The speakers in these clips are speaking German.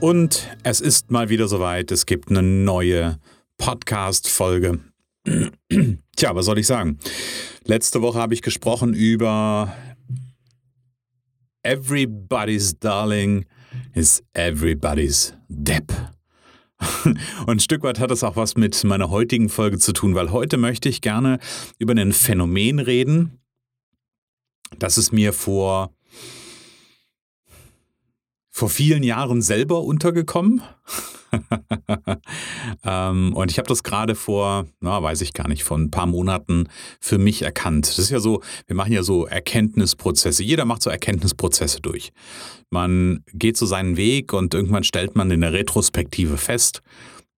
Und es ist mal wieder soweit, es gibt eine neue Podcast-Folge. Tja, was soll ich sagen? Letzte Woche habe ich gesprochen über Everybody's Darling is Everybody's Depp. Und ein Stück weit hat das auch was mit meiner heutigen Folge zu tun, weil heute möchte ich gerne über ein Phänomen reden, das es mir vor, vor vielen Jahren selber untergekommen. ähm, und ich habe das gerade vor, na, weiß ich gar nicht, vor ein paar Monaten für mich erkannt. Das ist ja so, wir machen ja so Erkenntnisprozesse. Jeder macht so Erkenntnisprozesse durch. Man geht so seinen Weg und irgendwann stellt man in der Retrospektive fest,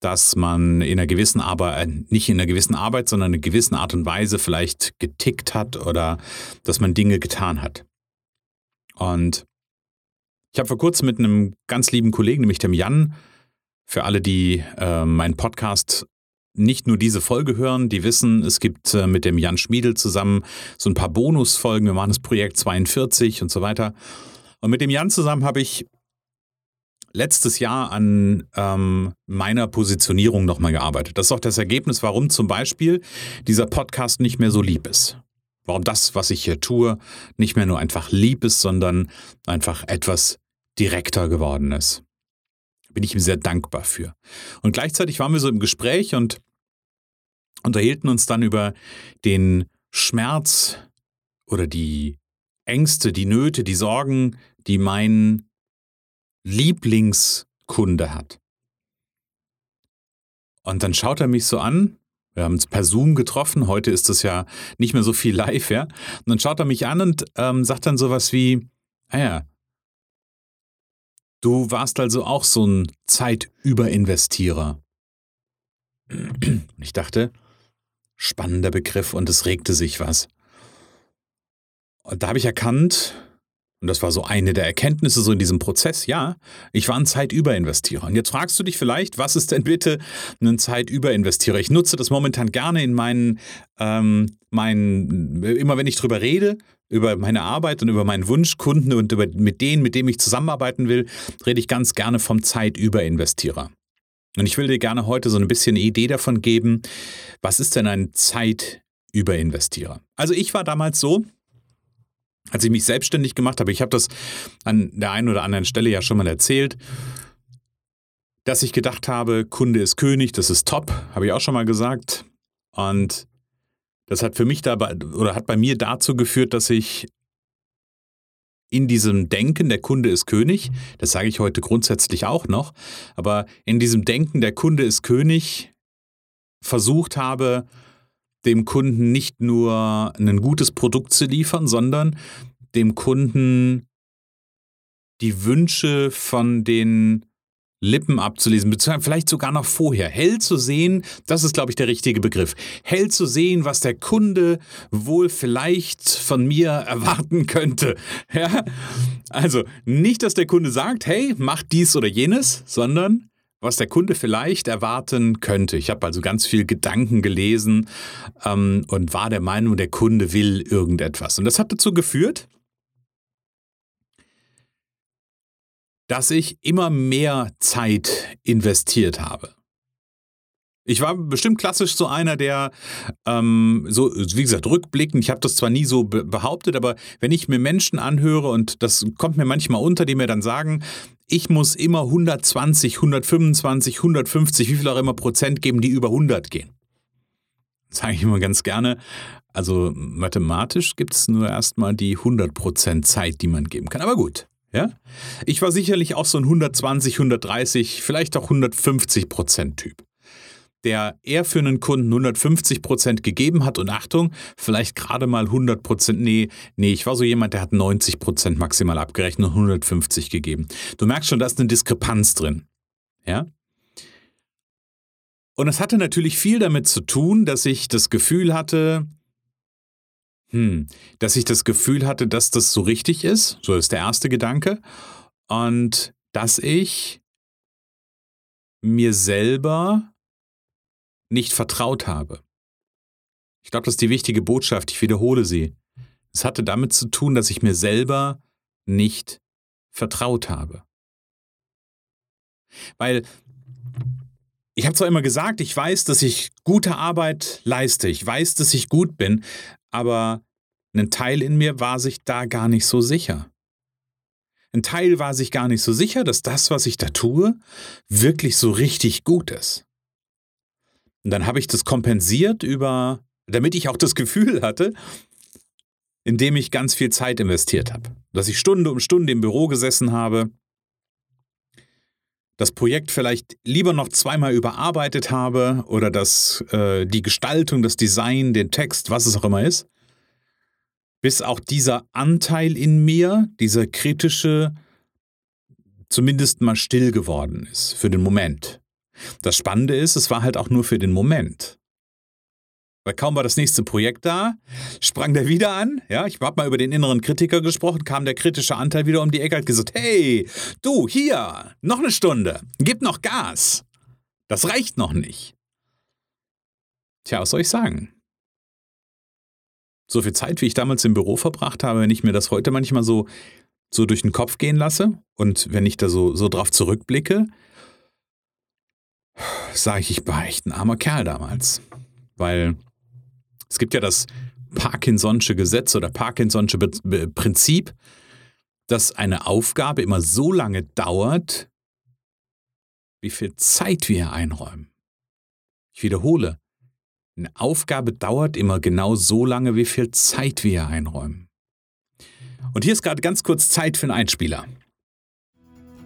dass man in einer gewissen Arbeit, äh, nicht in einer gewissen Arbeit, sondern in einer gewissen Art und Weise vielleicht getickt hat oder dass man Dinge getan hat. Und ich habe vor kurzem mit einem ganz lieben Kollegen, nämlich dem Jan, für alle, die äh, meinen Podcast nicht nur diese Folge hören, die wissen, es gibt äh, mit dem Jan Schmiedel zusammen so ein paar Bonusfolgen. Wir machen das Projekt 42 und so weiter. Und mit dem Jan zusammen habe ich letztes Jahr an ähm, meiner Positionierung nochmal gearbeitet. Das ist auch das Ergebnis, warum zum Beispiel dieser Podcast nicht mehr so lieb ist. Warum das, was ich hier tue, nicht mehr nur einfach lieb ist, sondern einfach etwas direkter geworden ist bin ich ihm sehr dankbar für. Und gleichzeitig waren wir so im Gespräch und unterhielten uns dann über den Schmerz oder die Ängste, die Nöte, die Sorgen, die mein Lieblingskunde hat. Und dann schaut er mich so an. Wir haben uns per Zoom getroffen. Heute ist es ja nicht mehr so viel live, ja. Und dann schaut er mich an und ähm, sagt dann sowas wie, naja, ah Du warst also auch so ein Zeitüberinvestierer. Ich dachte, spannender Begriff und es regte sich was. Und da habe ich erkannt, und das war so eine der Erkenntnisse so in diesem Prozess, ja, ich war ein Zeitüberinvestierer. Und jetzt fragst du dich vielleicht, was ist denn bitte ein Zeitüberinvestierer? Ich nutze das momentan gerne in meinen, ähm, meinen, immer wenn ich drüber rede, über meine Arbeit und über meinen Wunschkunden und über, mit denen, mit denen ich zusammenarbeiten will, rede ich ganz gerne vom Zeitüberinvestierer. Und ich will dir gerne heute so ein bisschen eine Idee davon geben, was ist denn ein Zeitüberinvestierer? Also ich war damals so, als ich mich selbstständig gemacht habe, ich habe das an der einen oder anderen Stelle ja schon mal erzählt, dass ich gedacht habe, Kunde ist König, das ist top, habe ich auch schon mal gesagt. Und das hat für mich dabei oder hat bei mir dazu geführt, dass ich in diesem Denken, der Kunde ist König, das sage ich heute grundsätzlich auch noch, aber in diesem Denken, der Kunde ist König, versucht habe, dem Kunden nicht nur ein gutes Produkt zu liefern, sondern dem Kunden die Wünsche von den Lippen abzulesen, beziehungsweise vielleicht sogar noch vorher. Hell zu sehen, das ist, glaube ich, der richtige Begriff. Hell zu sehen, was der Kunde wohl vielleicht von mir erwarten könnte. Ja? Also nicht, dass der Kunde sagt, hey, mach dies oder jenes, sondern was der Kunde vielleicht erwarten könnte. Ich habe also ganz viel Gedanken gelesen ähm, und war der Meinung, der Kunde will irgendetwas. Und das hat dazu geführt, dass ich immer mehr Zeit investiert habe. Ich war bestimmt klassisch so einer, der, ähm, so wie gesagt, rückblickend, ich habe das zwar nie so be behauptet, aber wenn ich mir Menschen anhöre und das kommt mir manchmal unter, die mir dann sagen, ich muss immer 120, 125, 150, wie viel auch immer Prozent geben, die über 100 gehen. Sage ich immer ganz gerne. Also mathematisch gibt es nur erstmal die 100 Prozent Zeit, die man geben kann. Aber gut, ja? Ich war sicherlich auch so ein 120, 130, vielleicht auch 150 Prozent Typ. Der eher für einen Kunden 150 Prozent gegeben hat und Achtung, vielleicht gerade mal 100 Prozent, nee, nee, ich war so jemand, der hat 90 Prozent maximal abgerechnet und 150 gegeben. Du merkst schon, da ist eine Diskrepanz drin. Ja? Und es hatte natürlich viel damit zu tun, dass ich das Gefühl hatte, hm, dass ich das Gefühl hatte, dass das so richtig ist, so ist der erste Gedanke, und dass ich mir selber nicht vertraut habe. Ich glaube, das ist die wichtige Botschaft, ich wiederhole sie. Es hatte damit zu tun, dass ich mir selber nicht vertraut habe. Weil ich habe zwar immer gesagt, ich weiß, dass ich gute Arbeit leiste, ich weiß, dass ich gut bin, aber ein Teil in mir war sich da gar nicht so sicher. Ein Teil war sich gar nicht so sicher, dass das, was ich da tue, wirklich so richtig gut ist. Und dann habe ich das kompensiert über, damit ich auch das Gefühl hatte, indem ich ganz viel Zeit investiert habe. Dass ich Stunde um Stunde im Büro gesessen habe, das Projekt vielleicht lieber noch zweimal überarbeitet habe oder das, äh, die Gestaltung, das Design, den Text, was es auch immer ist, bis auch dieser Anteil in mir, dieser kritische, zumindest mal still geworden ist für den Moment. Das Spannende ist, es war halt auch nur für den Moment. Weil kaum war das nächste Projekt da, sprang der wieder an. Ja, ich habe mal über den inneren Kritiker gesprochen, kam der kritische Anteil wieder um die Ecke, hat gesagt: Hey, du, hier, noch eine Stunde, gib noch Gas. Das reicht noch nicht. Tja, was soll ich sagen? So viel Zeit, wie ich damals im Büro verbracht habe, wenn ich mir das heute manchmal so, so durch den Kopf gehen lasse und wenn ich da so, so drauf zurückblicke, sage ich, ich war echt ein armer Kerl damals. Weil es gibt ja das Parkinson'sche Gesetz oder Parkinson'sche Prinzip, dass eine Aufgabe immer so lange dauert, wie viel Zeit wir einräumen. Ich wiederhole, eine Aufgabe dauert immer genau so lange, wie viel Zeit wir einräumen. Und hier ist gerade ganz kurz Zeit für einen Einspieler.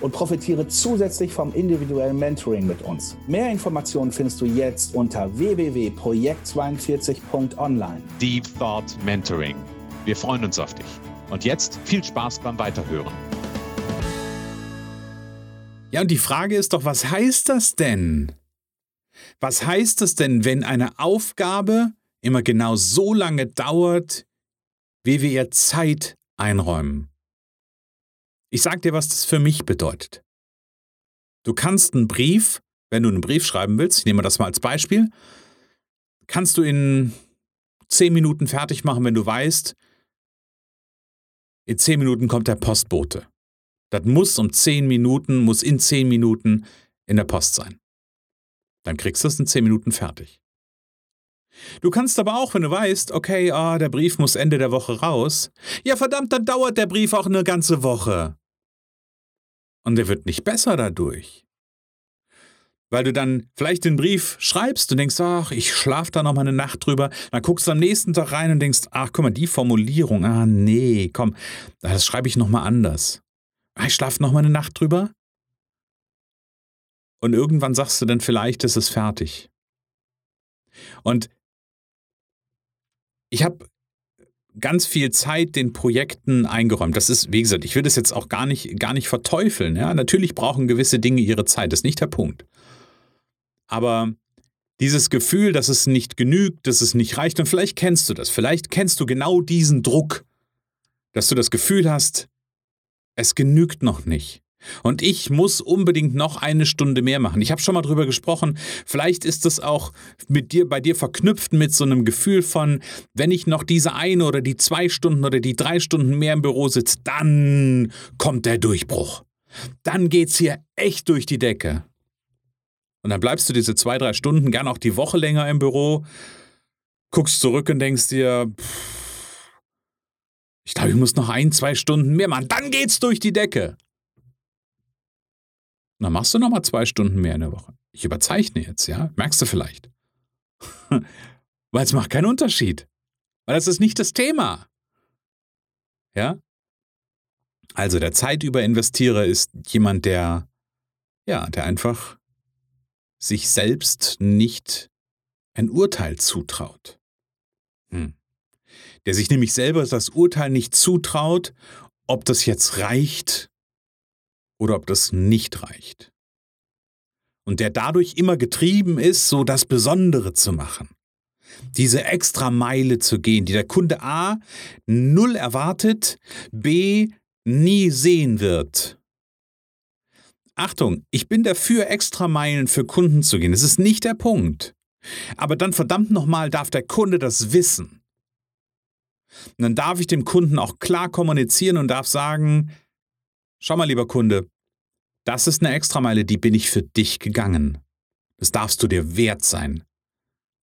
und profitiere zusätzlich vom individuellen Mentoring mit uns. Mehr Informationen findest du jetzt unter www.projekt42.online. Deep Thought Mentoring. Wir freuen uns auf dich. Und jetzt viel Spaß beim Weiterhören. Ja, und die Frage ist doch, was heißt das denn? Was heißt das denn, wenn eine Aufgabe immer genau so lange dauert, wie wir ihr Zeit einräumen? Ich sag dir, was das für mich bedeutet. Du kannst einen Brief, wenn du einen Brief schreiben willst, ich nehme das mal als Beispiel, kannst du in zehn Minuten fertig machen, wenn du weißt, in zehn Minuten kommt der Postbote. Das muss um zehn Minuten, muss in zehn Minuten in der Post sein. Dann kriegst du es in zehn Minuten fertig. Du kannst aber auch, wenn du weißt, okay, ah, der Brief muss Ende der Woche raus. Ja, verdammt, dann dauert der Brief auch eine ganze Woche. Und der wird nicht besser dadurch. Weil du dann vielleicht den Brief schreibst und denkst, ach, ich schlaf da noch mal eine Nacht drüber. Dann guckst du am nächsten Tag rein und denkst, ach, guck mal, die Formulierung, ah, nee, komm, das schreibe ich noch mal anders. Ah, ich schlaf noch mal eine Nacht drüber. Und irgendwann sagst du dann vielleicht, es ist fertig. Und ich habe ganz viel Zeit den Projekten eingeräumt. Das ist, wie gesagt, ich will das jetzt auch gar nicht, gar nicht verteufeln. Ja? Natürlich brauchen gewisse Dinge ihre Zeit, das ist nicht der Punkt. Aber dieses Gefühl, dass es nicht genügt, dass es nicht reicht, und vielleicht kennst du das, vielleicht kennst du genau diesen Druck, dass du das Gefühl hast, es genügt noch nicht. Und ich muss unbedingt noch eine Stunde mehr machen. Ich habe schon mal drüber gesprochen. Vielleicht ist das auch mit dir, bei dir verknüpft mit so einem Gefühl von, wenn ich noch diese eine oder die zwei Stunden oder die drei Stunden mehr im Büro sitze, dann kommt der Durchbruch. Dann geht's hier echt durch die Decke. Und dann bleibst du diese zwei, drei Stunden, gern auch die Woche länger im Büro, guckst zurück und denkst dir, pff, Ich glaube, ich muss noch ein, zwei Stunden mehr machen. Dann geht's durch die Decke. Dann machst du noch mal zwei Stunden mehr in der Woche. Ich überzeichne jetzt, ja? Merkst du vielleicht? Weil es macht keinen Unterschied. Weil das ist nicht das Thema. Ja? Also der Zeitüberinvestierer ist jemand, der, ja, der einfach sich selbst nicht ein Urteil zutraut. Hm. Der sich nämlich selber das Urteil nicht zutraut, ob das jetzt reicht oder ob das nicht reicht. Und der dadurch immer getrieben ist, so das Besondere zu machen. Diese extra Meile zu gehen, die der Kunde A null erwartet, B nie sehen wird. Achtung, ich bin dafür, extra Meilen für Kunden zu gehen. Das ist nicht der Punkt. Aber dann verdammt nochmal darf der Kunde das wissen. Und dann darf ich dem Kunden auch klar kommunizieren und darf sagen, schau mal lieber Kunde, das ist eine Extrameile, die bin ich für dich gegangen. Das darfst du dir wert sein.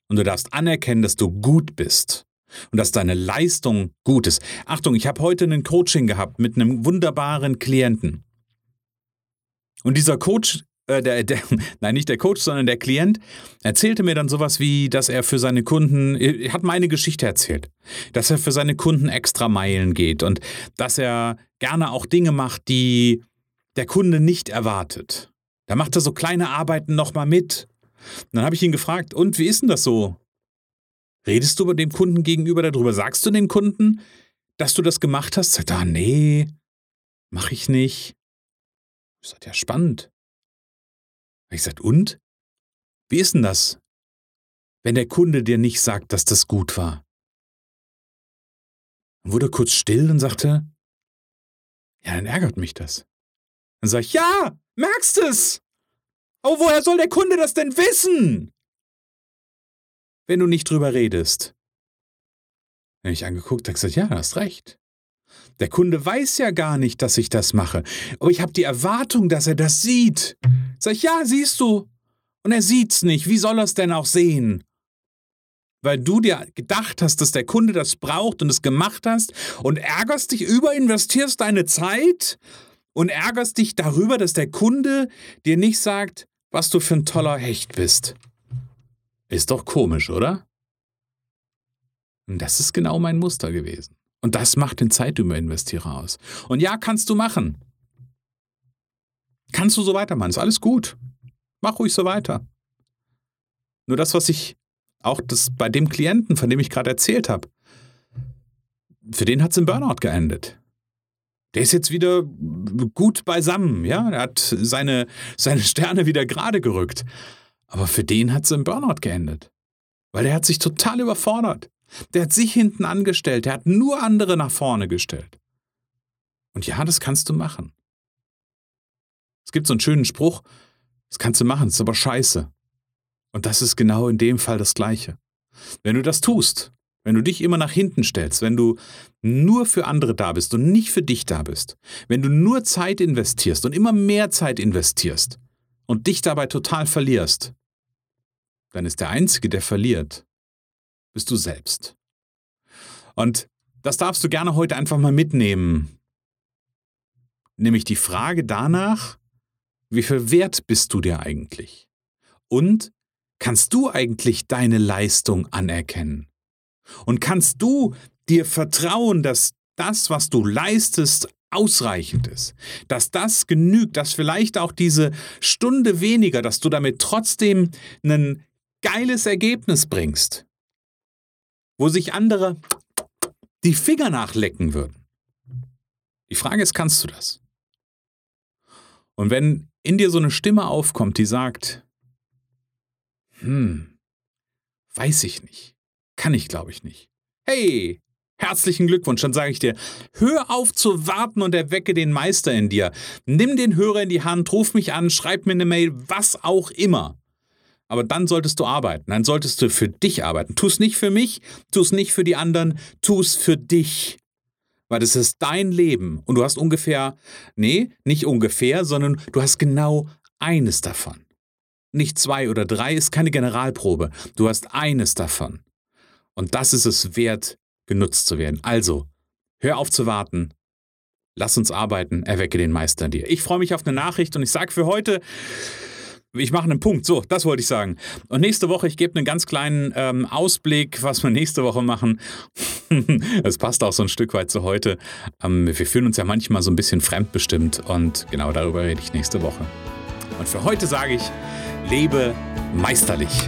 Und du darfst anerkennen, dass du gut bist und dass deine Leistung gut ist. Achtung, ich habe heute ein Coaching gehabt mit einem wunderbaren Klienten. Und dieser Coach, äh, der, der, nein, nicht der Coach, sondern der Klient, erzählte mir dann sowas wie, dass er für seine Kunden, er hat meine Geschichte erzählt, dass er für seine Kunden extra Meilen geht und dass er gerne auch Dinge macht, die der Kunde nicht erwartet. Da macht er so kleine Arbeiten nochmal mit. Und dann habe ich ihn gefragt, und wie ist denn das so? Redest du dem Kunden gegenüber darüber? Sagst du dem Kunden, dass du das gemacht hast? Sagt er, nee, mach ich nicht. Ich sag, ja, spannend. Ich sag, und? Wie ist denn das, wenn der Kunde dir nicht sagt, dass das gut war? Dann wurde kurz still und sagte, ja, dann ärgert mich das. Dann sag ich, ja, merkst es! Oh, woher soll der Kunde das denn wissen? wenn du nicht drüber redest. Wenn ich angeguckt, habe gesagt, ja, du hast recht. Der Kunde weiß ja gar nicht, dass ich das mache. Aber ich habe die Erwartung, dass er das sieht. Sag ich, ja, siehst du. Und er sieht's nicht. Wie soll er es denn auch sehen? Weil du dir gedacht hast, dass der Kunde das braucht und es gemacht hast und ärgerst dich, überinvestierst deine Zeit und ärgerst dich darüber, dass der Kunde dir nicht sagt, was du für ein toller Hecht bist. Ist doch komisch, oder? Und das ist genau mein Muster gewesen. Und das macht den Zeitüberinvestierer aus. Und ja, kannst du machen. Kannst du so weitermachen. Ist alles gut. Mach ruhig so weiter. Nur das, was ich auch das bei dem Klienten, von dem ich gerade erzählt habe, für den hat es im Burnout geendet. Der ist jetzt wieder gut beisammen, ja. Er hat seine, seine Sterne wieder gerade gerückt. Aber für den hat es im Burnout geendet. Weil er hat sich total überfordert. Der hat sich hinten angestellt, der hat nur andere nach vorne gestellt. Und ja, das kannst du machen. Es gibt so einen schönen Spruch, das kannst du machen, ist aber scheiße. Und das ist genau in dem Fall das Gleiche. Wenn du das tust, wenn du dich immer nach hinten stellst, wenn du nur für andere da bist und nicht für dich da bist, wenn du nur Zeit investierst und immer mehr Zeit investierst und dich dabei total verlierst, dann ist der Einzige, der verliert, bist du selbst. Und das darfst du gerne heute einfach mal mitnehmen. Nämlich die Frage danach, wie viel wert bist du dir eigentlich? Und kannst du eigentlich deine Leistung anerkennen? Und kannst du dir vertrauen, dass das, was du leistest, ausreichend ist, dass das genügt, dass vielleicht auch diese Stunde weniger, dass du damit trotzdem einen geiles Ergebnis bringst, wo sich andere die Finger nachlecken würden. Die Frage ist, kannst du das? Und wenn in dir so eine Stimme aufkommt, die sagt, hm, weiß ich nicht, kann ich glaube ich nicht. Hey, herzlichen Glückwunsch, dann sage ich dir, hör auf zu warten und erwecke den Meister in dir. Nimm den Hörer in die Hand, ruf mich an, schreib mir eine Mail, was auch immer. Aber dann solltest du arbeiten. Dann solltest du für dich arbeiten. Tu es nicht für mich, tu es nicht für die anderen, tu es für dich. Weil das ist dein Leben. Und du hast ungefähr, nee, nicht ungefähr, sondern du hast genau eines davon. Nicht zwei oder drei ist keine Generalprobe. Du hast eines davon. Und das ist es wert, genutzt zu werden. Also, Hör auf zu warten. Lass uns arbeiten, erwecke den Meister in dir. Ich freue mich auf eine Nachricht und ich sage für heute, ich mache einen Punkt. So, das wollte ich sagen. Und nächste Woche, ich gebe einen ganz kleinen ähm, Ausblick, was wir nächste Woche machen. Es passt auch so ein Stück weit zu heute. Ähm, wir fühlen uns ja manchmal so ein bisschen fremdbestimmt und genau darüber rede ich nächste Woche. Und für heute sage ich, lebe meisterlich.